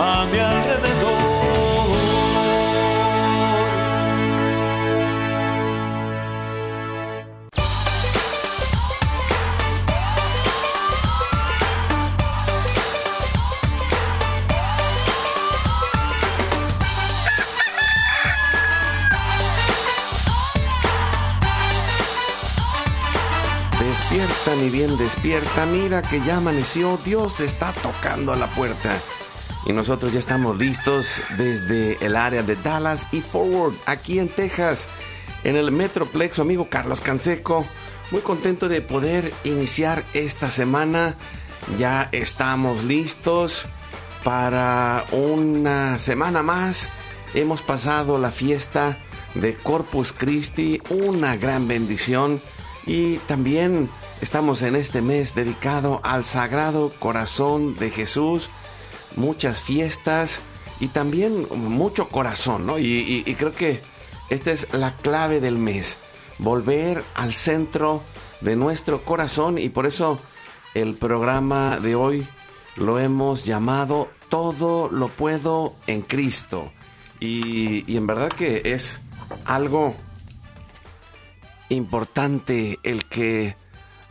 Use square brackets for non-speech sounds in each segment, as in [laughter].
a mi alrededor. Despierta, mi bien, despierta. Mira que ya amaneció. Dios está tocando a la puerta. Y nosotros ya estamos listos desde el área de Dallas y Forward, aquí en Texas, en el Metroplex, su amigo Carlos Canseco. Muy contento de poder iniciar esta semana. Ya estamos listos para una semana más. Hemos pasado la fiesta de Corpus Christi, una gran bendición. Y también estamos en este mes dedicado al Sagrado Corazón de Jesús. Muchas fiestas y también mucho corazón, ¿no? Y, creo que esta es la clave del mes. Volver al centro de nuestro corazón y por eso el programa de hoy lo hemos llamado Todo lo puedo en Cristo. Y en verdad que es algo importante el que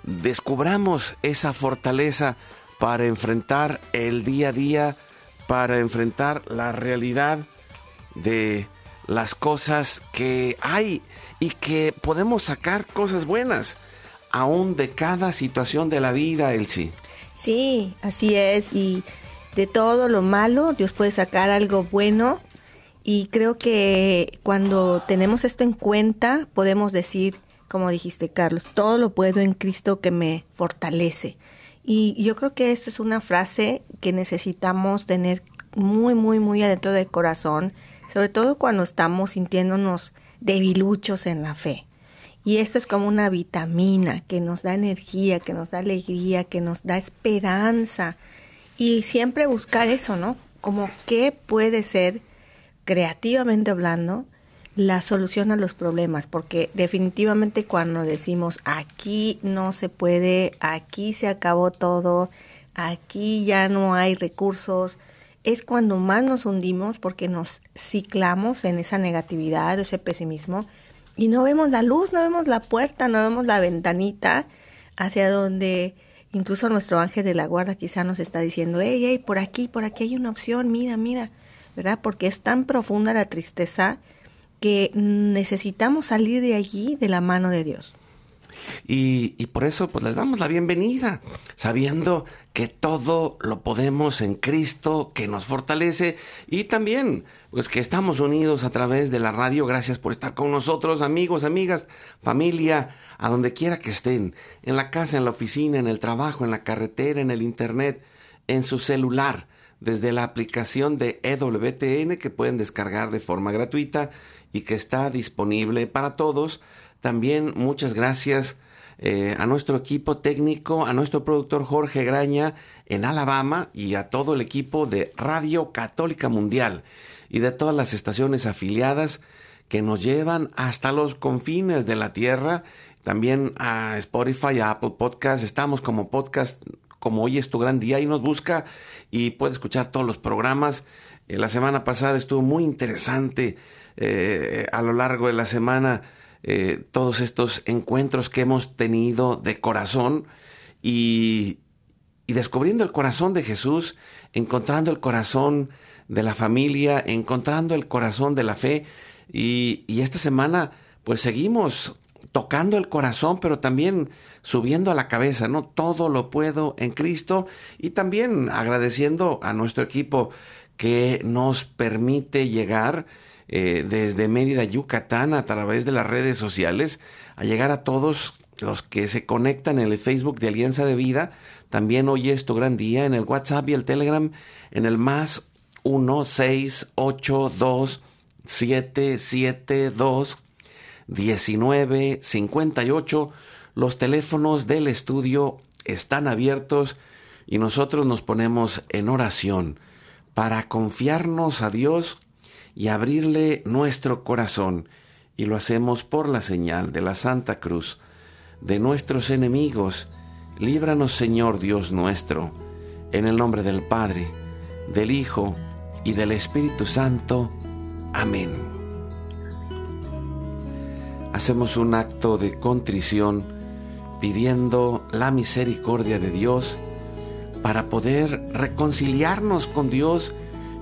descubramos esa fortaleza para enfrentar el día a día, para enfrentar la realidad de las cosas que hay y que podemos sacar cosas buenas aún de cada situación de la vida, Elsie. Sí, así es. Y de todo lo malo, Dios puede sacar algo bueno. Y creo que cuando tenemos esto en cuenta, podemos decir, como dijiste, Carlos, todo lo puedo en Cristo que me fortalece. Y yo creo que esta es una frase que necesitamos tener muy, muy, muy adentro del corazón, sobre todo cuando estamos sintiéndonos debiluchos en la fe. Y esto es como una vitamina que nos da energía, que nos da alegría, que nos da esperanza. Y siempre buscar eso, ¿no? Como qué puede ser, creativamente hablando, la solución a los problemas. Porque definitivamente cuando decimos aquí no se puede, aquí se acabó todo, aquí ya no hay recursos, es cuando más nos hundimos porque nos ciclamos en esa negatividad, ese pesimismo y no vemos la luz, no vemos la puerta, no vemos la ventanita hacia donde incluso nuestro ángel de la guarda quizá nos está diciendo, hey, hey, por aquí, por aquí hay una opción, mira, mira, ¿verdad? Porque es tan profunda la tristeza que necesitamos salir de allí de la mano de Dios. Y, y por eso pues les damos la bienvenida, sabiendo que todo lo podemos en Cristo, que nos fortalece y también pues que estamos unidos a través de la radio. Gracias por estar con nosotros, amigos, amigas, familia, a donde quiera que estén, en la casa, en la oficina, en el trabajo, en la carretera, en el internet, en su celular, desde la aplicación de EWTN que pueden descargar de forma gratuita y que está disponible para todos. También muchas gracias eh, a nuestro equipo técnico, a nuestro productor Jorge Graña en Alabama y a todo el equipo de Radio Católica Mundial y de todas las estaciones afiliadas que nos llevan hasta los confines de la tierra. También a Spotify, a Apple Podcast. Estamos como podcast, como hoy es tu gran día y nos busca y puede escuchar todos los programas. Eh, la semana pasada estuvo muy interesante eh, a lo largo de la semana eh, todos estos encuentros que hemos tenido de corazón y, y descubriendo el corazón de Jesús, encontrando el corazón de la familia, encontrando el corazón de la fe. Y, y esta semana, pues seguimos tocando el corazón, pero también subiendo a la cabeza, ¿no? Todo lo puedo en Cristo y también agradeciendo a nuestro equipo que nos permite llegar eh, desde Mérida, Yucatán, a través de las redes sociales, a llegar a todos los que se conectan en el Facebook de Alianza de Vida. También hoy es tu gran día en el WhatsApp y el Telegram en el más 1682 772 1958. Los teléfonos del estudio están abiertos y nosotros nos ponemos en oración para confiarnos a Dios y abrirle nuestro corazón. Y lo hacemos por la señal de la Santa Cruz de nuestros enemigos. Líbranos, Señor Dios nuestro, en el nombre del Padre, del Hijo y del Espíritu Santo. Amén. Hacemos un acto de contrición pidiendo la misericordia de Dios para poder reconciliarnos con Dios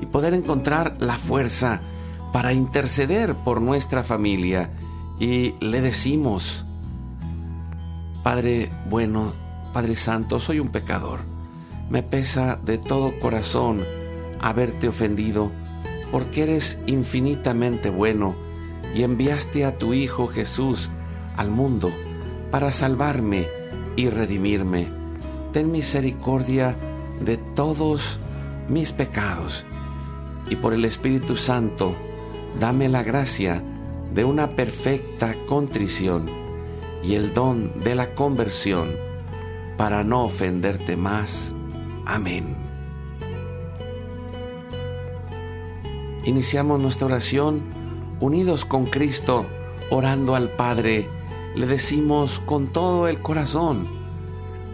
y poder encontrar la fuerza para interceder por nuestra familia. Y le decimos, Padre bueno, Padre Santo, soy un pecador. Me pesa de todo corazón haberte ofendido, porque eres infinitamente bueno y enviaste a tu Hijo Jesús al mundo para salvarme y redimirme. Ten misericordia de todos mis pecados y por el Espíritu Santo, dame la gracia de una perfecta contrición y el don de la conversión para no ofenderte más. Amén. Iniciamos nuestra oración unidos con Cristo, orando al Padre. Le decimos con todo el corazón,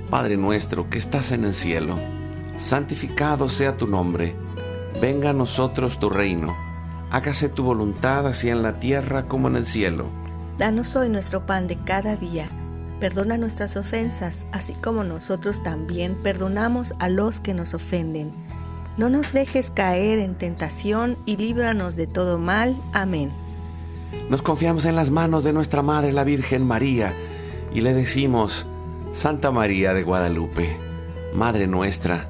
Padre nuestro que estás en el cielo, santificado sea tu nombre venga a nosotros tu reino, hágase tu voluntad así en la tierra como en el cielo. Danos hoy nuestro pan de cada día, perdona nuestras ofensas, así como nosotros también perdonamos a los que nos ofenden. No nos dejes caer en tentación y líbranos de todo mal. Amén. Nos confiamos en las manos de nuestra Madre la Virgen María y le decimos, Santa María de Guadalupe, Madre nuestra,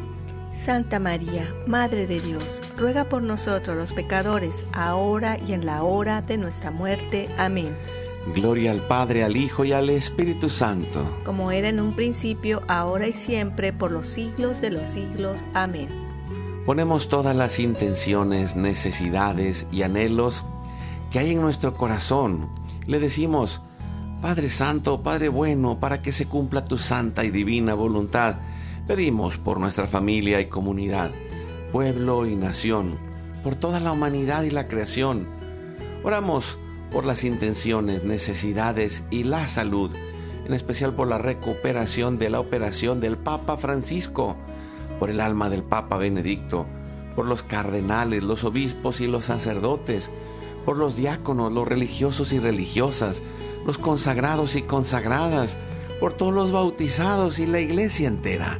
Santa María, Madre de Dios, ruega por nosotros los pecadores, ahora y en la hora de nuestra muerte. Amén. Gloria al Padre, al Hijo y al Espíritu Santo. Como era en un principio, ahora y siempre, por los siglos de los siglos. Amén. Ponemos todas las intenciones, necesidades y anhelos que hay en nuestro corazón. Le decimos, Padre Santo, Padre bueno, para que se cumpla tu santa y divina voluntad Pedimos por nuestra familia y comunidad, pueblo y nación, por toda la humanidad y la creación. Oramos por las intenciones, necesidades y la salud, en especial por la recuperación de la operación del Papa Francisco, por el alma del Papa Benedicto, por los cardenales, los obispos y los sacerdotes, por los diáconos, los religiosos y religiosas, los consagrados y consagradas, por todos los bautizados y la iglesia entera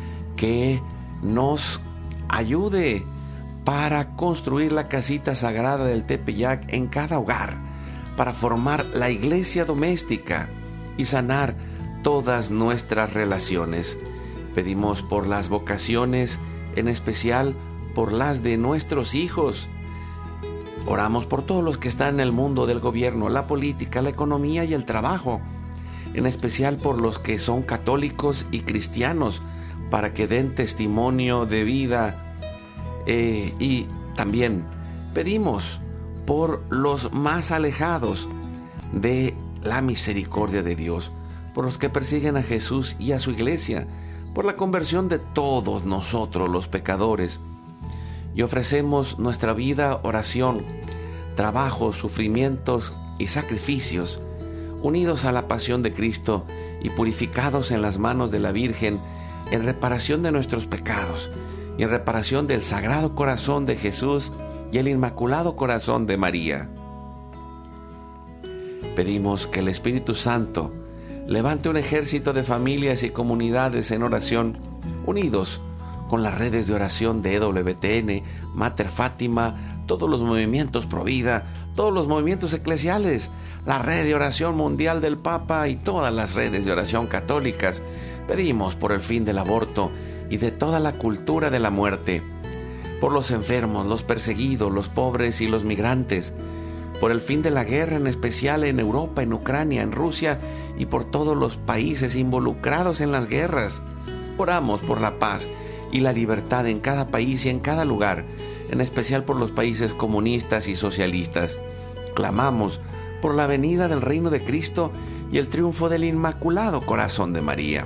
que nos ayude para construir la casita sagrada del Tepeyac en cada hogar, para formar la iglesia doméstica y sanar todas nuestras relaciones. Pedimos por las vocaciones, en especial por las de nuestros hijos. Oramos por todos los que están en el mundo del gobierno, la política, la economía y el trabajo, en especial por los que son católicos y cristianos, para que den testimonio de vida. Eh, y también pedimos por los más alejados de la misericordia de Dios, por los que persiguen a Jesús y a su iglesia, por la conversión de todos nosotros los pecadores. Y ofrecemos nuestra vida, oración, trabajo, sufrimientos y sacrificios, unidos a la pasión de Cristo y purificados en las manos de la Virgen, en reparación de nuestros pecados y en reparación del Sagrado Corazón de Jesús y el Inmaculado Corazón de María. Pedimos que el Espíritu Santo levante un ejército de familias y comunidades en oración, unidos con las redes de oración de EWTN, Mater Fátima, todos los movimientos Pro Vida, todos los movimientos eclesiales, la red de oración mundial del Papa y todas las redes de oración católicas. Pedimos por el fin del aborto y de toda la cultura de la muerte, por los enfermos, los perseguidos, los pobres y los migrantes, por el fin de la guerra en especial en Europa, en Ucrania, en Rusia y por todos los países involucrados en las guerras. Oramos por la paz y la libertad en cada país y en cada lugar, en especial por los países comunistas y socialistas. Clamamos por la venida del reino de Cristo y el triunfo del Inmaculado Corazón de María.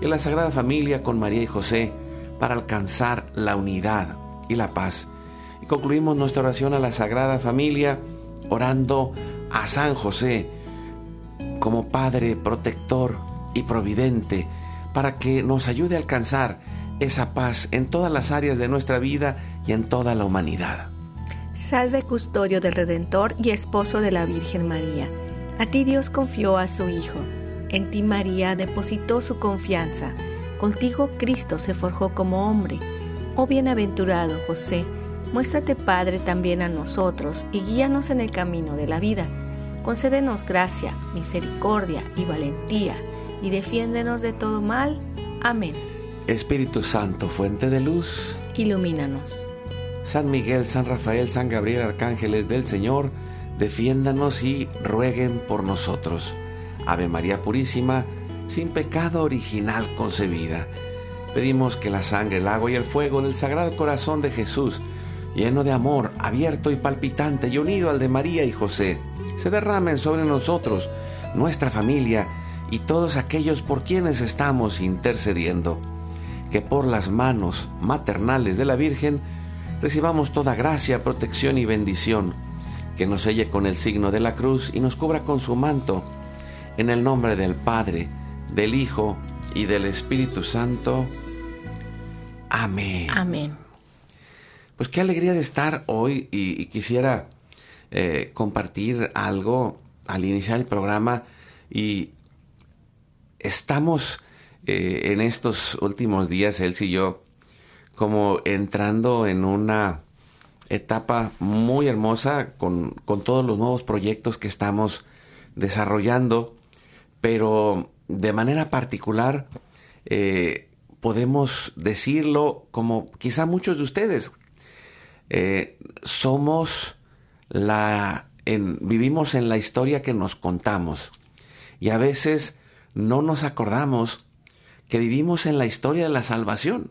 y a la Sagrada Familia con María y José para alcanzar la unidad y la paz. Y concluimos nuestra oración a la Sagrada Familia orando a San José como Padre protector y providente para que nos ayude a alcanzar esa paz en todas las áreas de nuestra vida y en toda la humanidad. Salve custodio del Redentor y esposo de la Virgen María. A ti Dios confió a su Hijo. En ti María depositó su confianza. Contigo Cristo se forjó como hombre. Oh bienaventurado José, muéstrate Padre también a nosotros y guíanos en el camino de la vida. Concédenos gracia, misericordia y valentía y defiéndenos de todo mal. Amén. Espíritu Santo, fuente de luz, ilumínanos. San Miguel, San Rafael, San Gabriel, arcángeles del Señor, defiéndanos y rueguen por nosotros. Ave María Purísima, sin pecado original concebida. Pedimos que la sangre, el agua y el fuego del Sagrado Corazón de Jesús, lleno de amor, abierto y palpitante y unido al de María y José, se derramen sobre nosotros, nuestra familia y todos aquellos por quienes estamos intercediendo que por las manos maternales de la Virgen recibamos toda gracia, protección y bendición, que nos selle con el signo de la cruz y nos cubra con su manto, en el nombre del Padre, del Hijo y del Espíritu Santo. Amén. Amén. Pues qué alegría de estar hoy y, y quisiera eh, compartir algo al iniciar el programa y estamos eh, en estos últimos días, Elsie y yo, como entrando en una etapa muy hermosa con, con todos los nuevos proyectos que estamos desarrollando, pero de manera particular eh, podemos decirlo como quizá muchos de ustedes, eh, somos la, en, vivimos en la historia que nos contamos y a veces no nos acordamos que vivimos en la historia de la salvación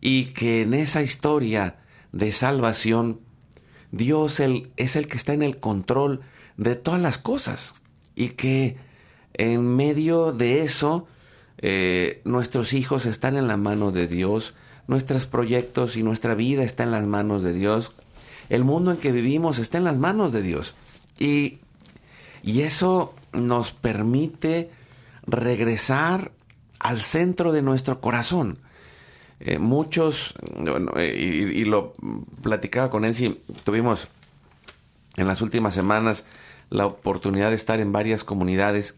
y que en esa historia de salvación Dios el, es el que está en el control de todas las cosas y que en medio de eso eh, nuestros hijos están en la mano de Dios, nuestros proyectos y nuestra vida está en las manos de Dios, el mundo en que vivimos está en las manos de Dios y, y eso nos permite regresar al centro de nuestro corazón. Eh, muchos, eh, y, lo platicaba con él, si tuvimos en las últimas semanas la oportunidad de estar en varias comunidades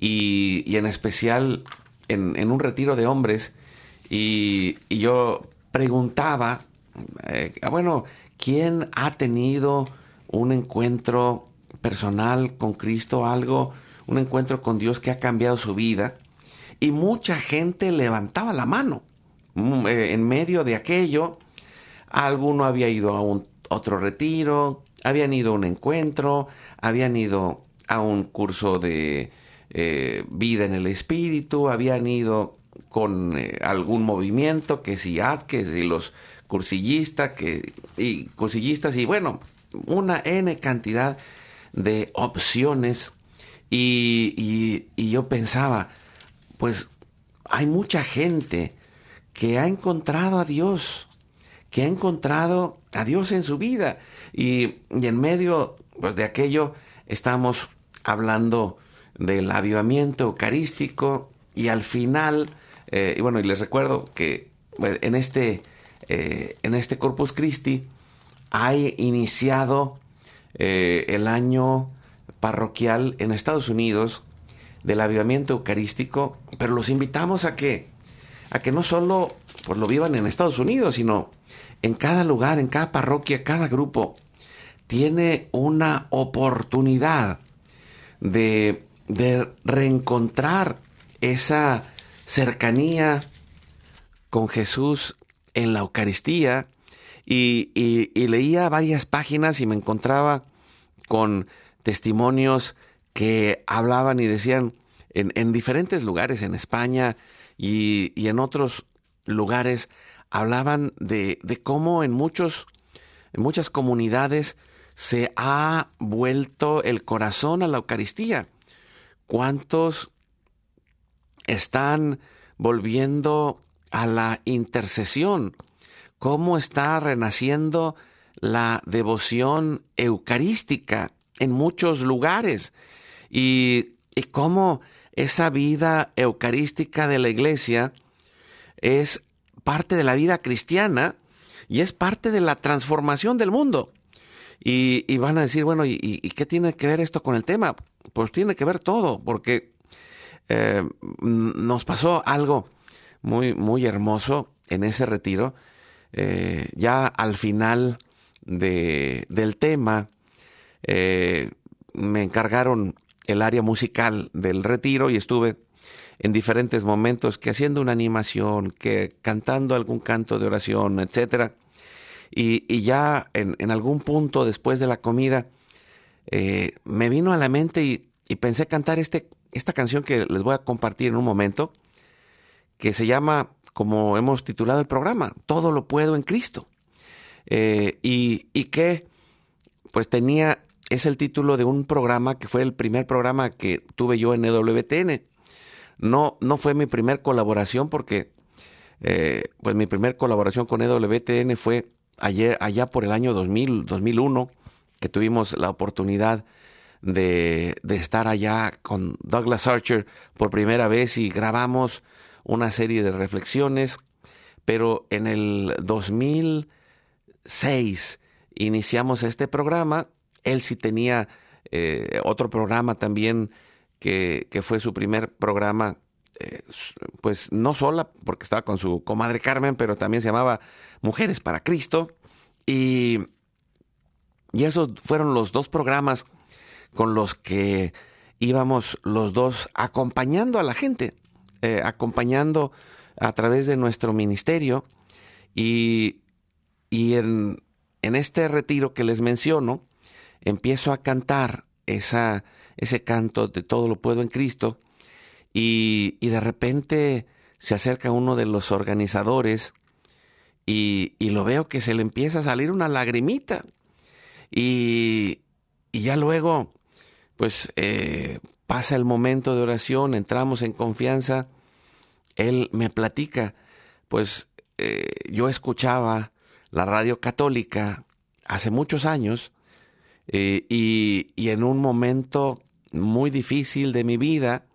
y, en especial en, un retiro de hombres y, yo preguntaba, eh, bueno, ¿quién ha tenido un encuentro personal con Cristo, algo, un encuentro con Dios que ha cambiado su vida? Y mucha gente levantaba la mano. En medio de aquello, alguno había ido a un otro retiro, habían ido a un encuentro, habían ido a un curso de eh, vida en el espíritu, habían ido con eh, algún movimiento, que si AD, que si los cursillistas, que, y cursillistas, y bueno, una N cantidad de opciones. Y, y, y yo pensaba, pues hay mucha gente que ha encontrado a Dios, que ha encontrado a Dios en su vida. Y, y en medio pues, de aquello estamos hablando del avivamiento eucarístico y al final, eh, y bueno, y les recuerdo que pues, en, este, eh, en este Corpus Christi hay iniciado eh, el año parroquial en Estados Unidos del avivamiento eucarístico, pero los invitamos a que a que no solo pues, lo vivan en Estados Unidos, sino en cada lugar, en cada parroquia, cada grupo, tiene una oportunidad de, de reencontrar esa cercanía con Jesús en la Eucaristía y, y, leía varias páginas y me encontraba con testimonios que hablaban y decían en, en diferentes lugares, en España, y, y en otros lugares hablaban de, de cómo en, muchos, en muchas comunidades se ha vuelto el corazón a la Eucaristía. ¿Cuántos están volviendo a la intercesión? ¿Cómo está renaciendo la devoción eucarística en muchos lugares? Y, y cómo esa vida eucarística de la iglesia es parte de la vida cristiana y es parte de la transformación del mundo. Y, y van a decir, bueno, ¿y, ¿y, qué tiene que ver esto con el tema? Pues tiene que ver todo, porque eh, nos pasó algo muy, muy hermoso en ese retiro. Eh, ya al final de, del tema, eh, me encargaron el área musical del retiro y estuve en diferentes momentos que haciendo una animación, que cantando algún canto de oración, etcétera. Y, ya en, algún punto después de la comida eh, me vino a la mente y, pensé cantar este, esta canción que les voy a compartir en un momento, que se llama, como hemos titulado el programa, Todo lo puedo en Cristo. Eh, y, y que pues tenía es el título de un programa que fue el primer programa que tuve yo en EWTN. No, no fue mi primer colaboración porque eh, pues mi primer colaboración con EWTN fue ayer, allá por el año 2000, 2001, que tuvimos la oportunidad de, estar allá con Douglas Archer por primera vez y grabamos una serie de reflexiones, pero en el 2006 iniciamos este programa. Él sí tenía eh, otro programa también que, que, fue su primer programa, eh, pues no sola, porque estaba con su comadre Carmen, pero también se llamaba Mujeres para Cristo. Y, y esos fueron los dos programas con los que íbamos los dos acompañando a la gente, eh, acompañando a través de nuestro ministerio. Y, y en, en, este retiro que les menciono, empiezo a cantar esa, ese canto de todo lo puedo en Cristo. Y, y de repente se acerca uno de los organizadores y, y, lo veo que se le empieza a salir una lagrimita. Y, y ya luego pues eh, pasa el momento de oración, entramos en confianza, él me platica, pues eh, yo escuchaba la radio católica hace muchos años eh, y, y, en un momento muy difícil de mi vida,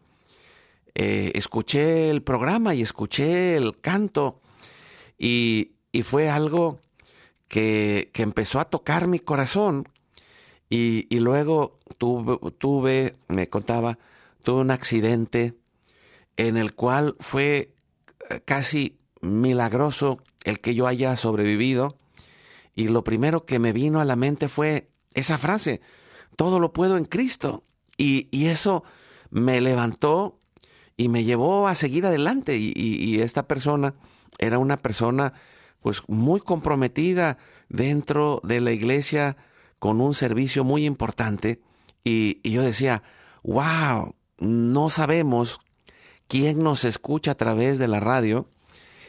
escuché el programa y escuché el canto y, y fue algo que, que empezó a tocar mi corazón y, y luego tuve, tuve, me contaba, tuve un accidente en el cual fue eh, casi milagroso el que yo haya sobrevivido. Y lo primero que me vino a la mente fue esa frase, todo lo puedo en Cristo. Y, y eso me levantó y me llevó a seguir adelante. Y, y, y, esta persona era una persona pues muy comprometida dentro de la iglesia con un servicio muy importante y, yo decía, wow, no sabemos quién nos escucha a través de la radio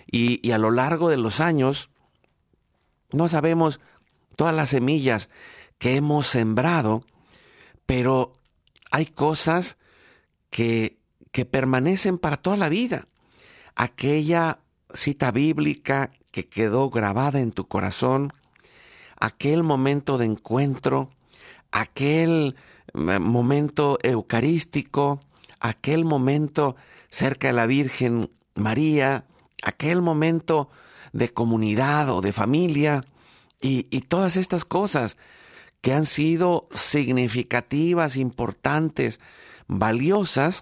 y, y, a lo largo de los años no sabemos todas las semillas que hemos sembrado, pero hay cosas que, que permanecen para toda la vida. Aquella cita bíblica que quedó grabada en tu corazón, aquel momento de encuentro, aquel eh, momento eucarístico, aquel momento cerca de la Virgen María, aquel momento de comunidad o de familia y, y todas estas cosas que han sido significativas, importantes, valiosas,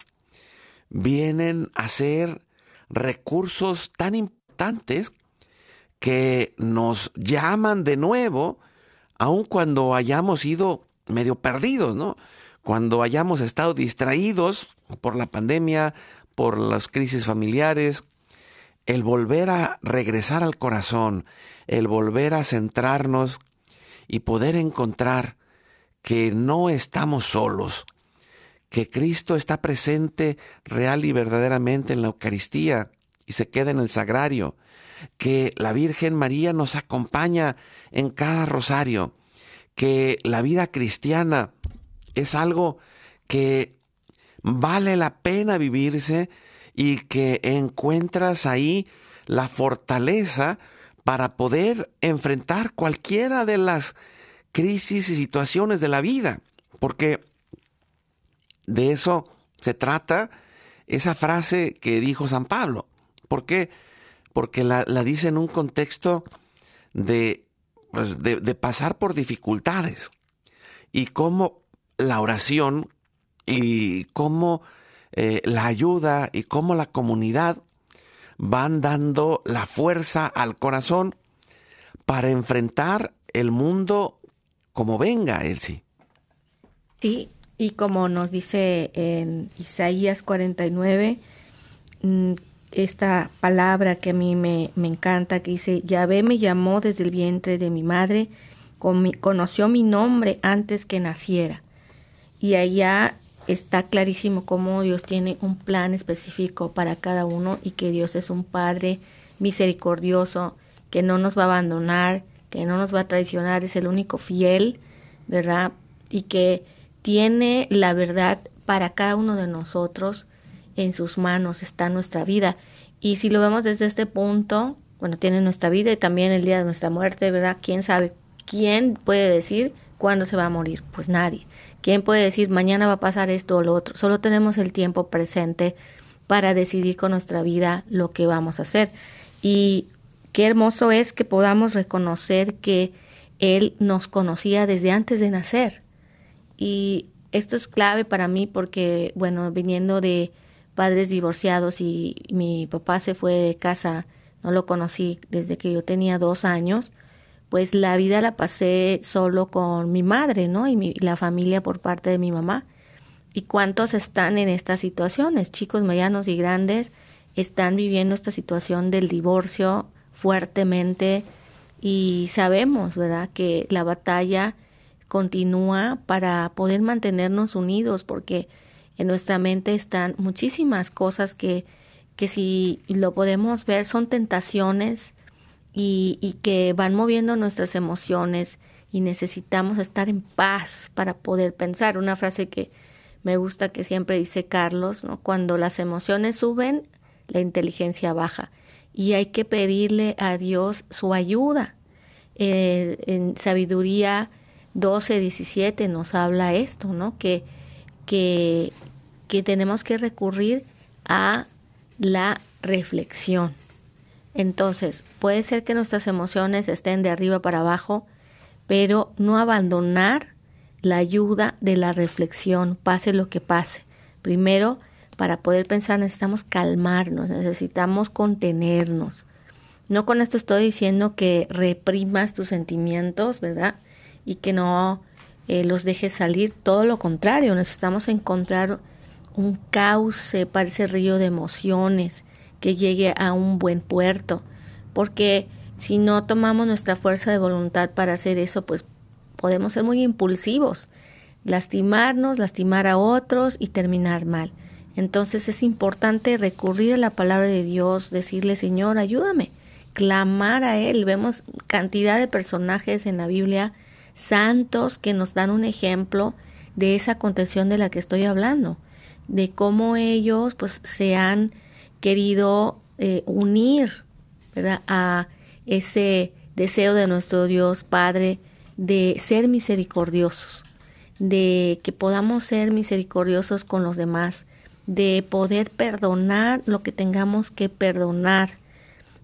vienen a ser recursos tan importantes que nos llaman de nuevo, aun cuando hayamos ido medio perdidos, ¿no? Cuando hayamos estado distraídos por la pandemia, por las crisis familiares, el volver a regresar al corazón, el volver a centrarnos y poder encontrar que no estamos solos, que Cristo está presente real y verdaderamente en la Eucaristía y se queda en el sagrario, que la Virgen María nos acompaña en cada rosario, que la vida cristiana es algo que vale la pena vivirse y que encuentras ahí la fortaleza para poder enfrentar cualquiera de las crisis y situaciones de la vida, porque de eso se trata esa frase que dijo San Pablo. ¿Por qué? Porque la, la dice en un contexto de, pues de, de, pasar por dificultades y cómo la oración y cómo eh, la ayuda y cómo la comunidad van dando la fuerza al corazón para enfrentar el mundo como venga, Elsie. Sí, y como nos dice en Isaías 49, esta palabra que a mí me, me encanta, que dice, Yahvé me llamó desde el vientre de mi madre, conoció mi nombre antes que naciera. Y allá está clarísimo cómo Dios tiene un plan específico para cada uno y que Dios es un Padre misericordioso, que no nos va a abandonar, que no nos va a traicionar, es el único fiel, ¿verdad? Y que tiene la verdad para cada uno de nosotros en sus manos está nuestra vida. Y si lo vemos desde este punto, bueno, tiene nuestra vida y también el día de nuestra muerte, ¿verdad? ¿Quién sabe? ¿Quién puede decir cuándo se va a morir? Pues nadie. ¿Quién puede decir mañana va a pasar esto o lo otro? Solo tenemos el tiempo presente para decidir con nuestra vida lo que vamos a hacer. Y qué hermoso es que podamos reconocer que Él nos conocía desde antes de nacer. Y esto es clave para mí porque, bueno, viniendo de padres divorciados y mi papá se fue de casa, no lo conocí desde que yo tenía dos años, pues la vida la pasé solo con mi madre, ¿no? Y la familia por parte de mi mamá. ¿Y cuántos están en estas situaciones? Chicos medianos y grandes están viviendo esta situación del divorcio fuertemente y sabemos, ¿verdad?, que la batalla continúa para poder mantenernos unidos porque en nuestra mente están muchísimas cosas que, que si lo podemos ver son tentaciones y, y que van moviendo nuestras emociones y necesitamos estar en paz para poder pensar. Una frase que me gusta que siempre dice Carlos, ¿no? Cuando las emociones suben, la inteligencia baja. Y hay que pedirle a Dios su ayuda. Eh, en sabiduría 12, 17 nos habla esto, ¿no? Que, que, que tenemos que recurrir a la reflexión. Entonces, puede ser que nuestras emociones estén de arriba para abajo, pero no abandonar la ayuda de la reflexión, pase lo que pase. Primero, para poder pensar necesitamos calmarnos, necesitamos contenernos. No con esto estoy diciendo que reprimas tus sentimientos, ¿verdad? Y que no eh, los dejes salir, todo lo contrario, necesitamos encontrar un cauce para ese río de emociones que llegue a un buen puerto, porque si no tomamos nuestra fuerza de voluntad para hacer eso, pues podemos ser muy impulsivos, lastimarnos, lastimar a otros y terminar mal. Entonces es importante recurrir a la palabra de Dios, decirle, Señor, ayúdame, clamar a Él. Vemos cantidad de personajes en la Biblia santos que nos dan un ejemplo de esa contención de la que estoy hablando, de cómo ellos pues se han querido eh, unir a ese deseo de nuestro Dios Padre de ser misericordiosos, de que podamos ser misericordiosos con los demás, de poder perdonar lo que tengamos que perdonar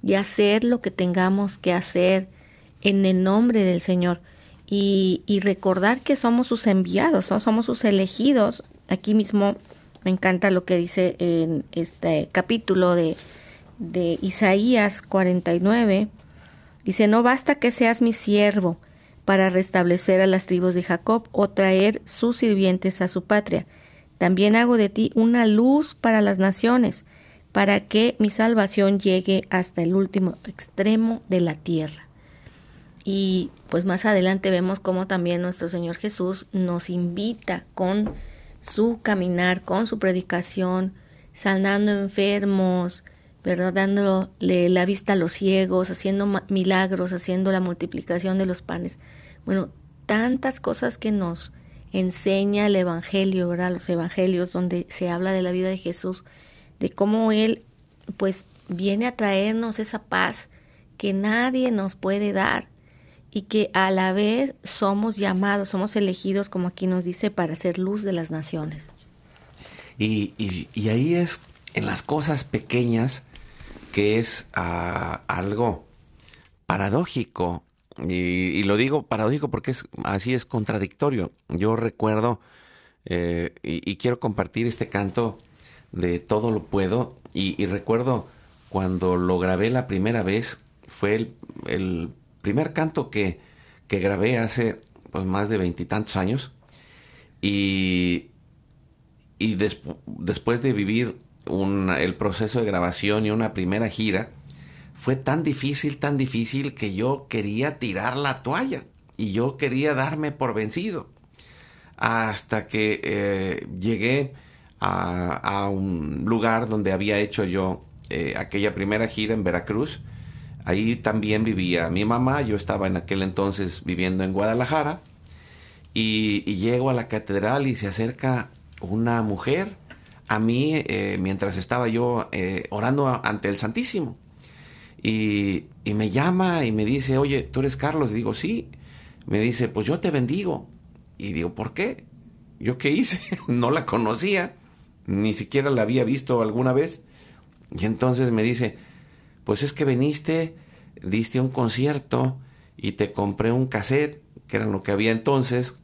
y hacer lo que tengamos que hacer en el nombre del Señor. Y, recordar que somos sus enviados, somos sus elegidos. Aquí mismo me encanta lo que dice en este capítulo de, de Isaías 49. Dice, no basta que seas mi siervo, para restablecer a las tribus de Jacob o traer sus sirvientes a su patria. También hago de ti una luz para las naciones, para que mi salvación llegue hasta el último extremo de la tierra. Y pues más adelante vemos cómo también nuestro Señor Jesús nos invita con su caminar, con su predicación, sanando enfermos, ¿verdad? dándole la vista a los ciegos, haciendo milagros, haciendo la multiplicación de los panes. Bueno, tantas cosas que nos enseña el Evangelio, ¿verdad? Los Evangelios donde se habla de la vida de Jesús, de cómo Él pues viene a traernos esa paz que nadie nos puede dar y que a la vez somos llamados, somos elegidos, como aquí nos dice, para ser luz de las naciones. Y, y, ahí es en las cosas pequeñas que es ah, algo paradójico y, lo digo paradójico porque es, así es contradictorio. Yo recuerdo eh, y, quiero compartir este canto de Todo lo puedo. Y, recuerdo cuando lo grabé la primera vez, fue el, primer canto que, que, grabé hace pues, más de veintitantos años. Y, y después de vivir el proceso de grabación y una primera gira, fue tan difícil, tan difícil que yo quería tirar la toalla y yo quería darme por vencido. Hasta que eh, llegué a, un lugar donde había hecho yo eh, aquella primera gira en Veracruz. Ahí también vivía mi mamá, yo estaba en aquel entonces viviendo en Guadalajara. Y, llego a la catedral y se acerca una mujer a mí eh, mientras estaba yo orando ante el Santísimo. Y, me llama y me dice, oye, ¿tú eres Carlos? digo, sí. me dice, pues yo te bendigo. Y digo, ¿por qué? ¿Yo qué hice? [laughs] no la conocía, ni siquiera la había visto alguna vez. Y entonces me dice, pues es que viniste, diste un concierto y te compré un cassette, que era lo que había entonces,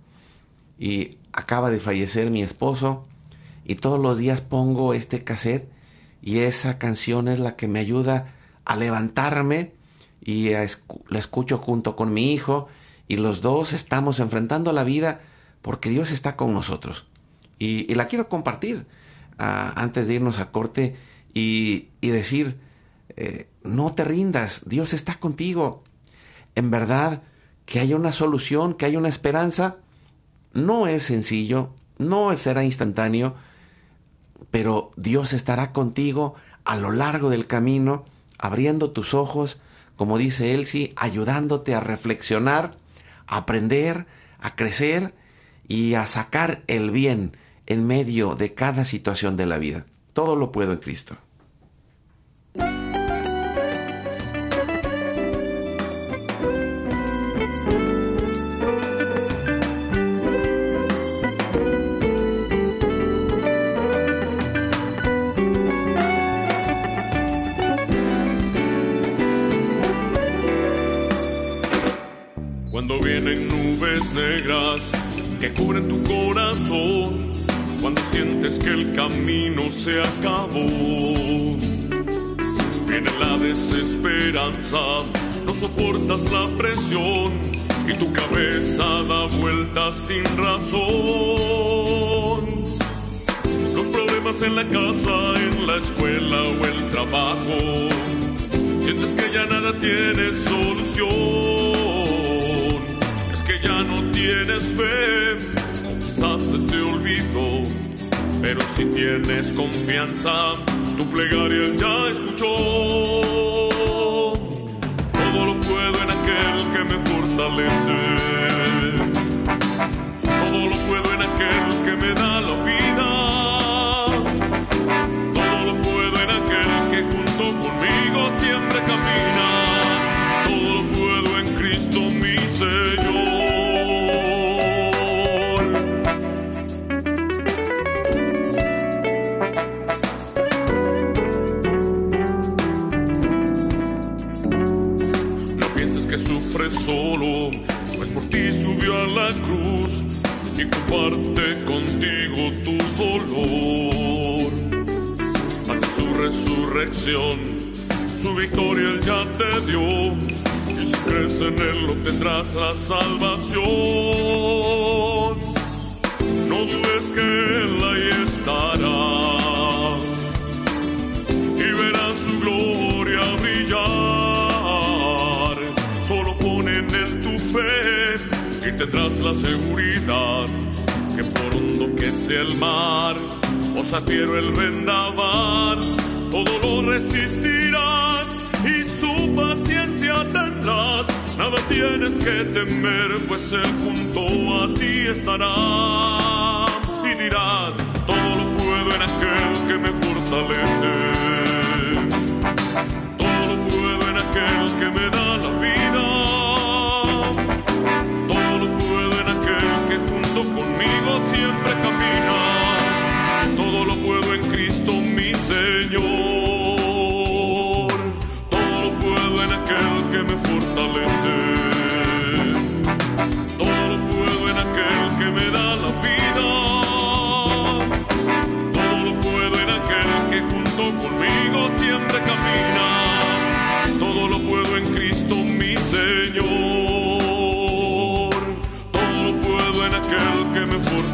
y acaba de fallecer mi esposo, y todos los días pongo este cassette y esa canción es la que me ayuda a levantarme y la escucho junto con mi hijo y los dos estamos enfrentando la vida porque Dios está con nosotros. Y, la quiero compartir ah, antes de irnos a corte y, decir, eh, no te rindas, Dios está contigo. En verdad, que haya una solución, que haya una esperanza, no es sencillo, no será instantáneo, pero Dios estará contigo a lo largo del camino, abriendo tus ojos, como dice Elsie, ayudándote a reflexionar, a aprender, a crecer y a sacar el bien en medio de cada situación de la vida. Todo lo puedo en Cristo. Que cubren tu corazón, cuando sientes que el camino se acabó, viene la desesperanza, no soportas la presión y tu cabeza da vueltas sin razón. Los problemas en la casa, en la escuela o el trabajo, sientes que ya nada tiene solución ya no tienes fe, quizás se te olvidó, pero si tienes confianza, tu plegaria ya escuchó. Todo lo puedo en aquel que me fortalece. Comparte contigo tu dolor. Mas en su resurrección, su victoria él ya te dio, y si crees en él obtendrás la salvación. No dudes que él ahí estará tendrás la seguridad que por hondo que sea el mar o zafiero el vendaval, todo lo resistirás y su paciencia tendrás. Nada tienes que temer, pues él junto a ti estará. Y dirás, todo lo puedo en aquel que me fortalece. Todo lo puedo en aquel que me da la vida. Siempre camina. Todo lo puedo en Cristo mi Señor.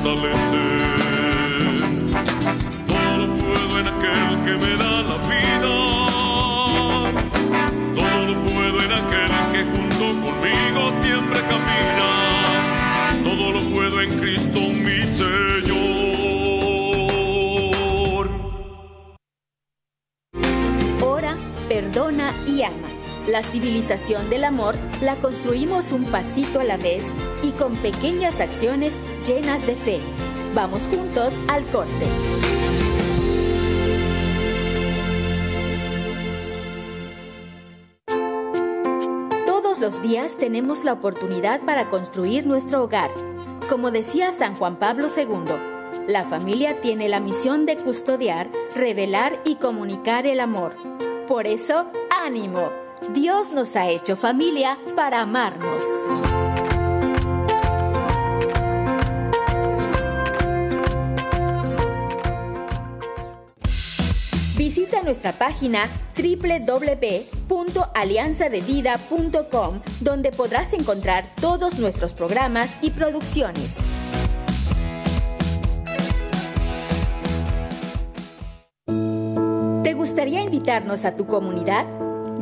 Todo lo puedo en aquel que me da la vida. Todo lo puedo en aquel que junto conmigo siempre camina. Todo lo puedo en Cristo mi Señor. Ora, perdona y ama. La civilización del amor la construimos un pasito a la vez con pequeñas acciones llenas de fe. Vamos juntos al corte. los días tenemos la oportunidad para construir nuestro hogar. Como decía San Juan Pablo II, la familia tiene la misión de custodiar, revelar y comunicar el amor. Por eso, ánimo. Dios nos ha hecho familia para amarnos. Visita nuestra página www.alianzadevida.com donde podrás encontrar todos nuestros programas y producciones. ¿Te gustaría invitarnos a tu comunidad?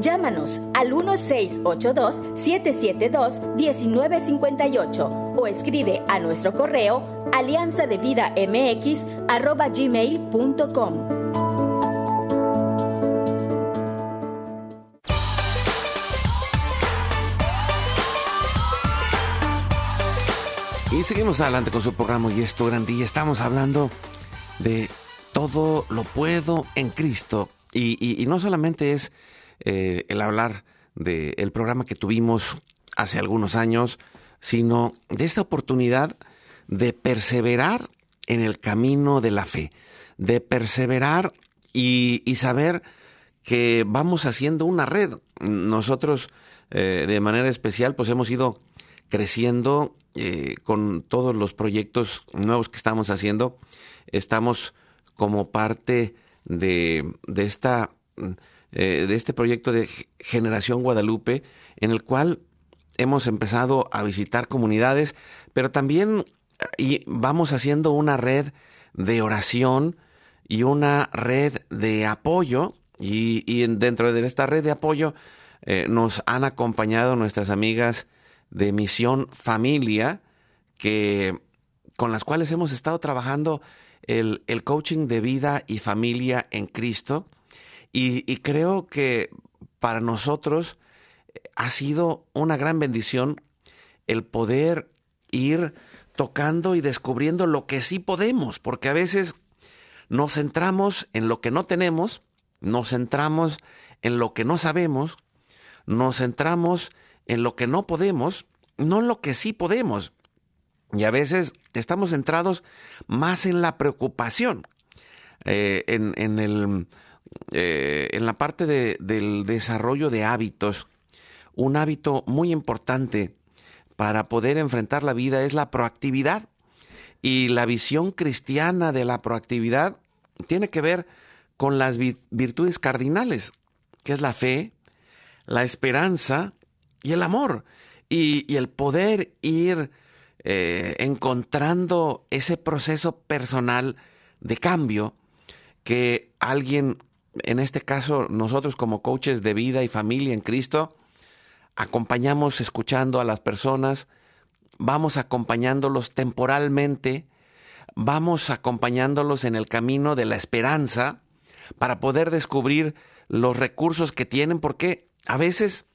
Llámanos al 1682-772-1958 o escribe a nuestro correo alianzadevidamx.gmail.com. Y seguimos adelante con su programa y esto grande y estamos hablando de todo lo puedo en Cristo. Y, no solamente es eh, el hablar del programa que tuvimos hace algunos años, sino de esta oportunidad de perseverar en el camino de la fe, de perseverar y, saber que vamos haciendo una red. Nosotros, eh, de manera especial, pues hemos ido creciendo eh, con todos los proyectos nuevos que estamos haciendo. Estamos como parte de, esta, eh, de este proyecto de Generación Guadalupe, en el cual hemos empezado a visitar comunidades, pero también y vamos haciendo una red de oración y una red de apoyo. Y, dentro de esta red de apoyo eh, nos han acompañado nuestras amigas de Misión Familia, que, con las cuales hemos estado trabajando el, coaching de vida y familia en Cristo. Y, creo que para nosotros ha sido una gran bendición el poder ir tocando y descubriendo lo que sí podemos, porque a veces nos centramos en lo que no tenemos, nos centramos en lo que no sabemos, nos centramos en lo que no podemos, no en lo que sí podemos. Y a veces estamos centrados más en la preocupación, eh, en, el, eh, en, la parte del desarrollo de hábitos. Un hábito muy importante para poder enfrentar la vida es la proactividad. Y la visión cristiana de la proactividad tiene que ver con las virtudes cardinales, que es la fe, la esperanza y el amor. Y, el poder ir eh, encontrando ese proceso personal de cambio que alguien, en este caso nosotros como coaches de vida y familia en Cristo, acompañamos escuchando a las personas, vamos acompañándolos temporalmente, vamos acompañándolos en el camino de la esperanza para poder descubrir los recursos que tienen, porque a veces,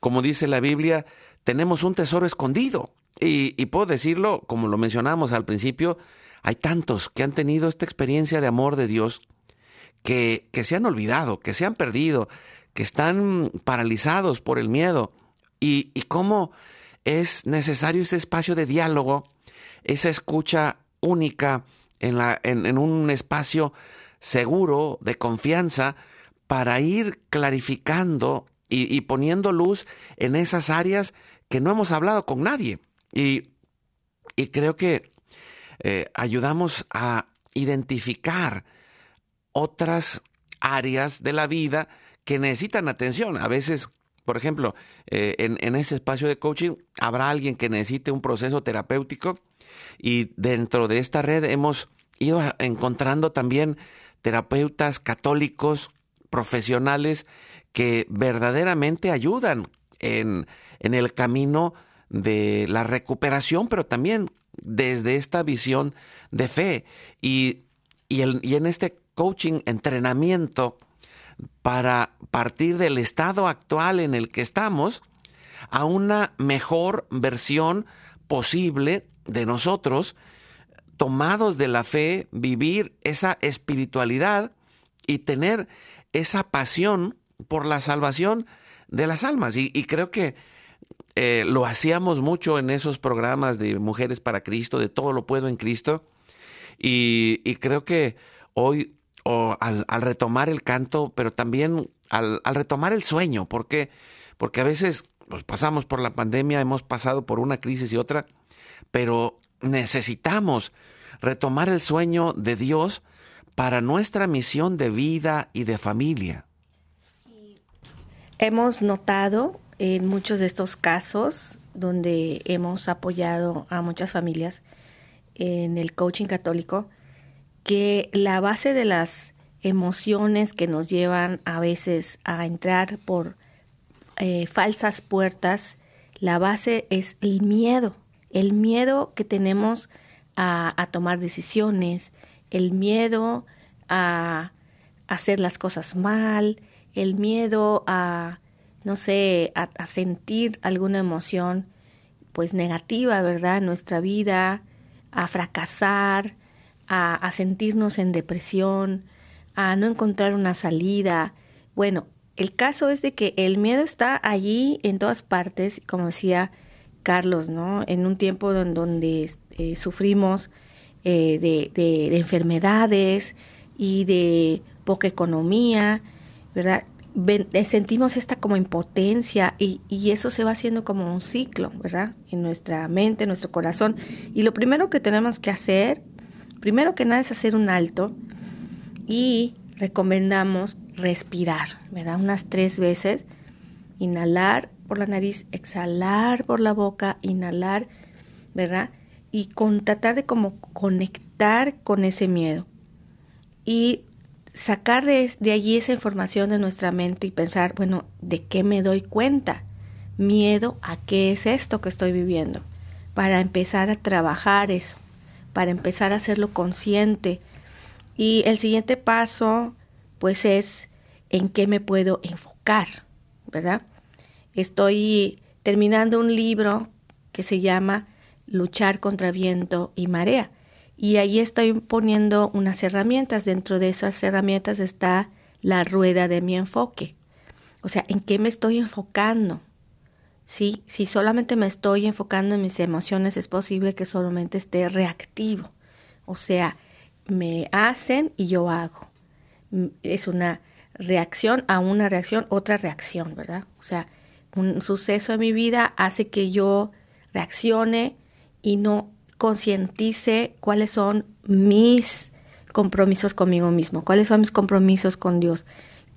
como dice la Biblia, tenemos un tesoro escondido. Y, puedo decirlo, como lo mencionamos al principio, hay tantos que han tenido esta experiencia de amor de Dios que, se han olvidado, que se han perdido, que están paralizados por el miedo. Y, cómo es necesario ese espacio de diálogo, esa escucha única en un espacio seguro, de confianza, para ir clarificando y, poniendo luz en esas áreas que no hemos hablado con nadie. Y, creo que eh, ayudamos a identificar otras áreas de la vida que necesitan atención. A veces, por ejemplo, eh, en, en, ese espacio de coaching habrá alguien que necesite un proceso terapéutico y dentro de esta red hemos ido encontrando también terapeutas católicos profesionales que verdaderamente ayudan en, el camino de la recuperación, pero también desde esta visión de fe. Y, y, en este coaching, entrenamiento, para partir del estado actual en el que estamos a una mejor versión posible de nosotros, tomados de la fe, vivir esa espiritualidad y tener esa pasión por la salvación de las almas. Y, creo que eh, lo hacíamos mucho en esos programas de Mujeres para Cristo, de todo lo puedo en Cristo. Y, creo que hoy, al, retomar el canto, pero también al, retomar el sueño, porque, porque a veces pues, pasamos por la pandemia, hemos pasado por una crisis y otra, pero necesitamos retomar el sueño de Dios para nuestra misión de vida y de familia. Hemos notado en muchos de estos casos donde hemos apoyado a muchas familias en el coaching católico que la base de las emociones que nos llevan a veces a entrar por eh, falsas puertas, la base es el miedo, el miedo que tenemos a, a tomar decisiones, el miedo a hacer las cosas mal, el miedo a, no sé, a, sentir alguna emoción pues negativa, ¿verdad? En nuestra vida, a fracasar, a, sentirnos en depresión, a no encontrar una salida. Bueno, el caso es de que el miedo está allí en todas partes, como decía Carlos, ¿no? En un tiempo en donde eh, sufrimos eh, de, de, de enfermedades y de poca economía, ¿verdad? Eh, sentimos esta como impotencia y, y, eso se va haciendo como un ciclo, ¿verdad? En nuestra mente, en nuestro corazón. Y lo primero que tenemos que hacer, primero que nada es hacer un alto y recomendamos respirar, ¿verdad? Unas tres veces, inhalar por la nariz, exhalar por la boca, inhalar, ¿verdad? Y tratar de como conectar con ese miedo. Y sacar de, de, allí esa información de nuestra mente y pensar, bueno, ¿de qué me doy cuenta? Miedo a qué es esto que estoy viviendo. Para empezar a trabajar eso, para empezar a hacerlo consciente. Y el siguiente paso, pues es en qué me puedo enfocar, ¿verdad? Estoy terminando un libro que se llama Luchar contra viento y marea y ahí estoy poniendo unas herramientas. Dentro de esas herramientas está la rueda de mi enfoque. O sea, ¿en qué me estoy enfocando? ¿Sí? Si solamente me estoy enfocando en mis emociones, es posible que solamente esté reactivo. O sea, me hacen y yo hago. Mm, es una reacción a una reacción, otra reacción, ¿verdad? O sea, un suceso en mi vida hace que yo reaccione y no concientice cuáles son mis compromisos conmigo mismo, cuáles son mis compromisos con Dios,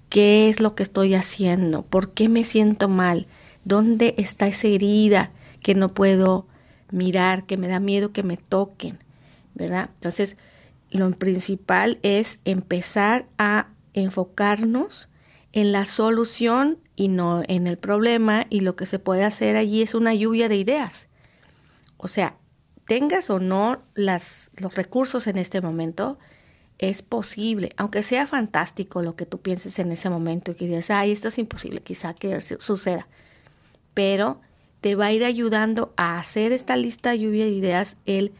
qué es lo que estoy haciendo, por qué me siento mal, dónde está esa herida que no puedo mirar, que me da miedo que me toquen, ¿verdad? Entonces, lo principal es empezar a enfocarnos en la solución y no en el problema y lo que se puede hacer allí es una lluvia de ideas. O sea, tengas o no las, los recursos en este momento, es posible, aunque sea fantástico lo que tú pienses en ese momento y que digas, ay, esto es imposible, quizá que suceda, pero te va a ir ayudando a hacer esta lista de lluvia de ideas, el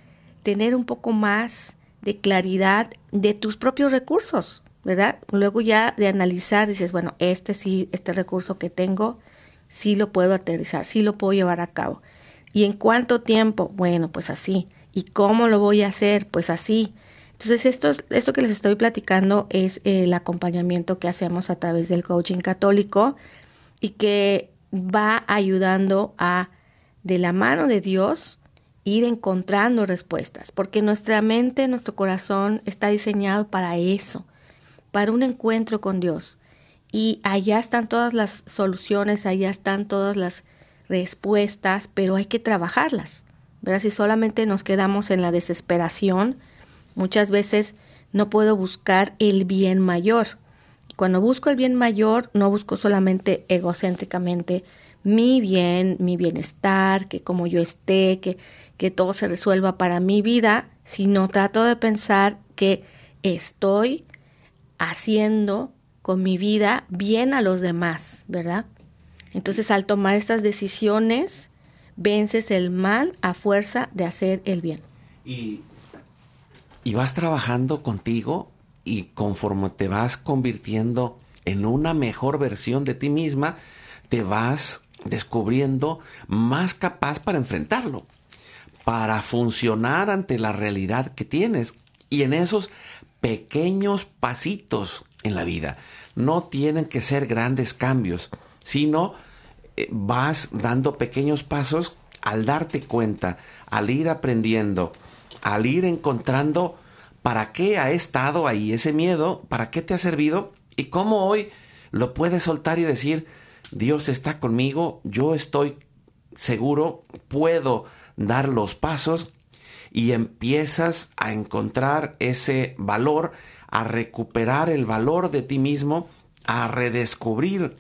tener un poco más de claridad de tus propios recursos, ¿verdad? Luego ya de analizar, dices, bueno, este sí, este recurso que tengo, sí lo puedo aterrizar, sí lo puedo llevar a cabo. ¿Y en cuánto tiempo? Bueno, pues así. ¿Y cómo lo voy a hacer? Pues así. Entonces, esto, esto que les estoy platicando es el acompañamiento que hacemos a través del coaching católico y que va ayudando a, de la mano de Dios, ir encontrando respuestas, porque nuestra mente, nuestro corazón está diseñado para eso, para un encuentro con Dios. Y allá están todas las soluciones, allá están todas las respuestas, pero hay que trabajarlas. ¿verdad? Si solamente nos quedamos en la desesperación, muchas veces no puedo buscar el bien mayor. Cuando busco el bien mayor, no busco solamente egocéntricamente mi bien, mi bienestar, que como yo esté, que, que todo se resuelva para mi vida, sino trato de pensar que estoy haciendo con mi vida bien a los demás, ¿verdad? Entonces al tomar estas decisiones, vences el mal a fuerza de hacer el bien. Y, vas trabajando contigo y conforme te vas convirtiendo en una mejor versión de ti misma, te vas descubriendo más capaz para enfrentarlo, para funcionar ante la realidad que tienes. Y en esos pequeños pasitos en la vida, no tienen que ser grandes cambios, sino eh, vas dando pequeños pasos al darte cuenta, al ir aprendiendo, al ir encontrando para qué ha estado ahí ese miedo, para qué te ha servido y cómo hoy lo puedes soltar y decir, Dios está conmigo, yo estoy seguro, puedo dar los pasos y empiezas a encontrar ese valor, a recuperar el valor de ti mismo, a redescubrir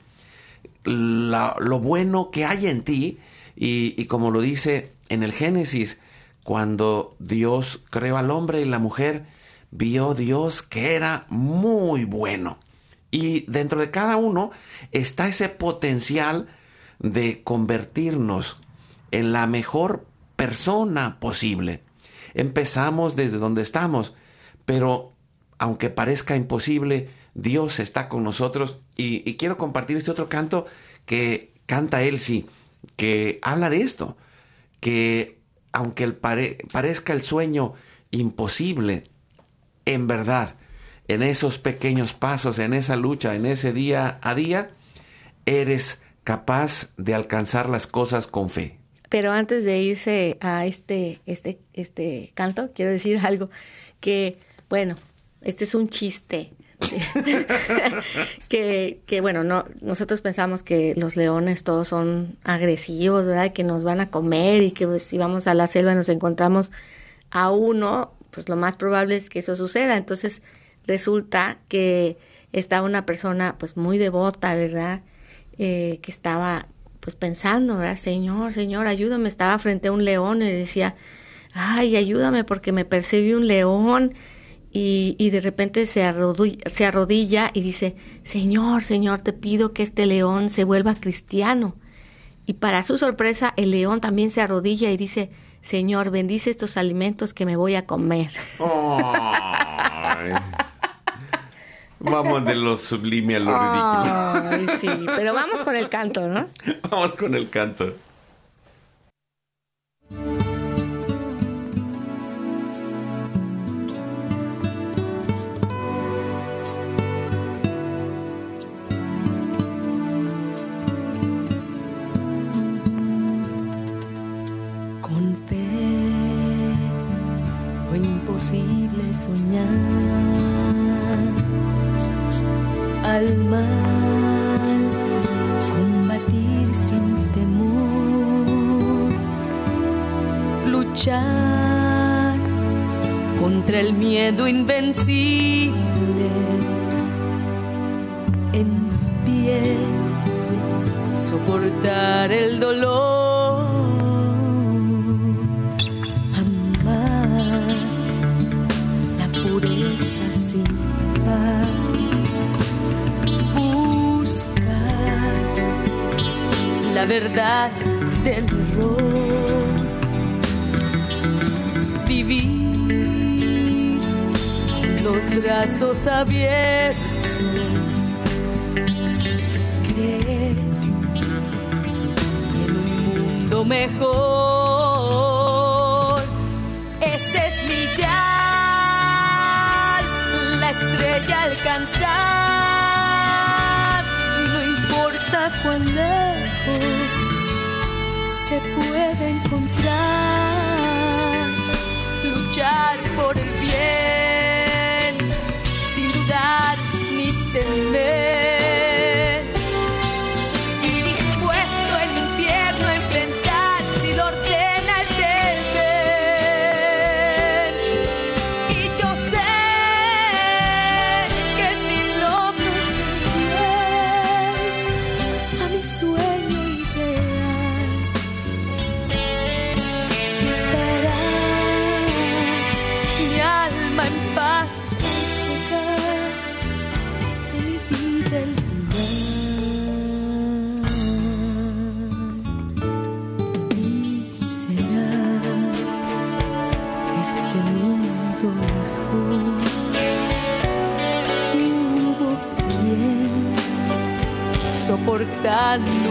lo bueno que hay en ti y, como lo dice en el Génesis, cuando Dios creó al hombre y la mujer, vio Dios que era muy bueno. Y dentro de cada uno está ese potencial de convertirnos en la mejor persona posible. Empezamos desde donde estamos, pero aunque parezca imposible, Dios está con nosotros. Y, quiero compartir este otro canto que canta Elsie, que habla de esto, que aunque parezca el sueño imposible, en verdad, en esos pequeños pasos, en esa lucha, en ese día a día, eres capaz de alcanzar las cosas con fe. Pero antes de irse a este, este, este canto, quiero decir [laughs] algo que, bueno, este es un chiste. [laughs] que, que, bueno, no, nosotros pensamos que los leones todos son agresivos, ¿verdad? Que nos van a comer y que pues, si vamos a la selva y nos encontramos a uno, pues lo más probable es que eso suceda. Entonces resulta que estaba una persona pues muy devota, ¿verdad? Eh, que estaba pues pensando, ¿verdad? Señor, Señor, ayúdame. Estaba frente a un león y decía, ay, ayúdame porque me persigue un león. Y, y de repente se arrodilla, se arrodilla y dice, Señor, Señor, te pido que este león se vuelva cristiano. Y para su sorpresa, el león también se arrodilla y dice, Señor, bendice estos alimentos que me voy a comer. Vamos de lo sublime a lo ridículo. sí, pero vamos con el canto, ¿no? [laughs] Vamos con el canto. Soñar. Al mal, combatir sin temor, luchar contra el miedo invencible. En pie, soportar el dolor la verdad del error. Vivir los brazos abiertos. Creer en un mundo mejor. Se puede encontrar, luchar 但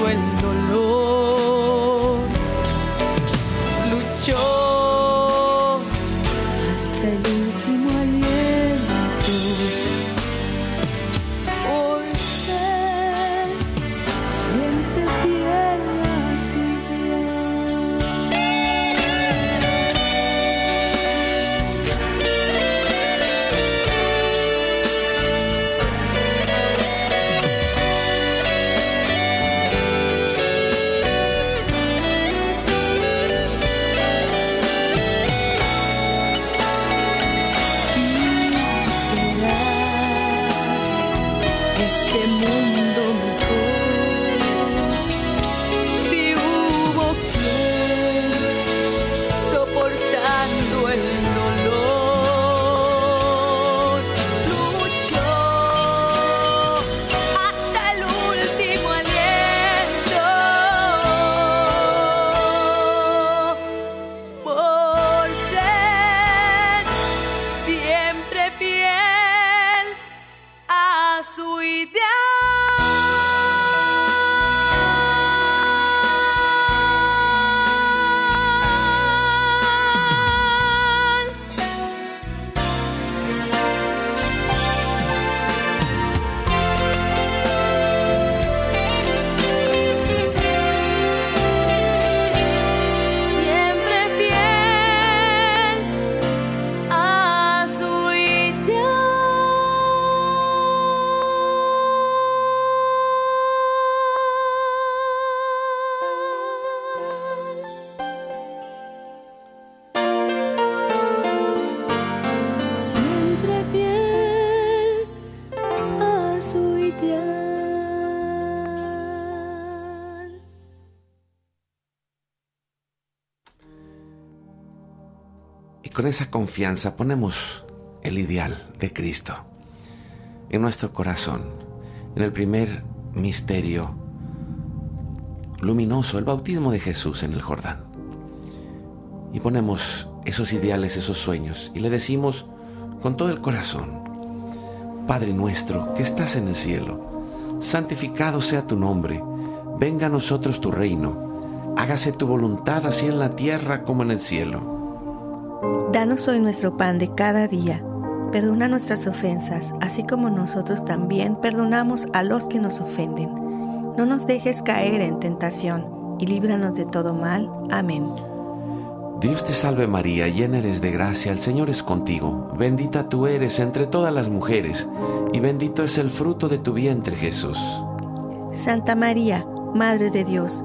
con esa confianza ponemos el ideal de Cristo en nuestro corazón, en el primer misterio luminoso, el bautismo de Jesús en el Jordán. Y ponemos esos ideales, esos sueños, y le decimos con todo el corazón, Padre nuestro que estás en el cielo, santificado sea tu nombre, venga a nosotros tu reino, hágase tu voluntad así en la tierra como en el cielo. Danos hoy nuestro pan de cada día. Perdona nuestras ofensas, así como nosotros también perdonamos a los que nos ofenden. No nos dejes caer en tentación y líbranos de todo mal. Amén. Dios te salve María, llena eres de gracia, el Señor es contigo, bendita tú eres entre todas las mujeres, y bendito es el fruto de tu vientre Jesús. Santa María, Madre de Dios,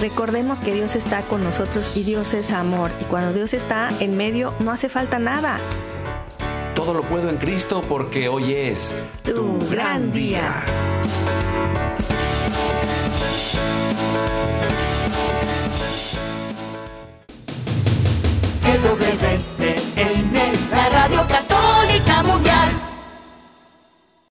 Recordemos que Dios está con nosotros y Dios es amor. Y cuando Dios está en medio, no hace falta nada. Todo lo puedo en Cristo porque hoy es tu, gran día.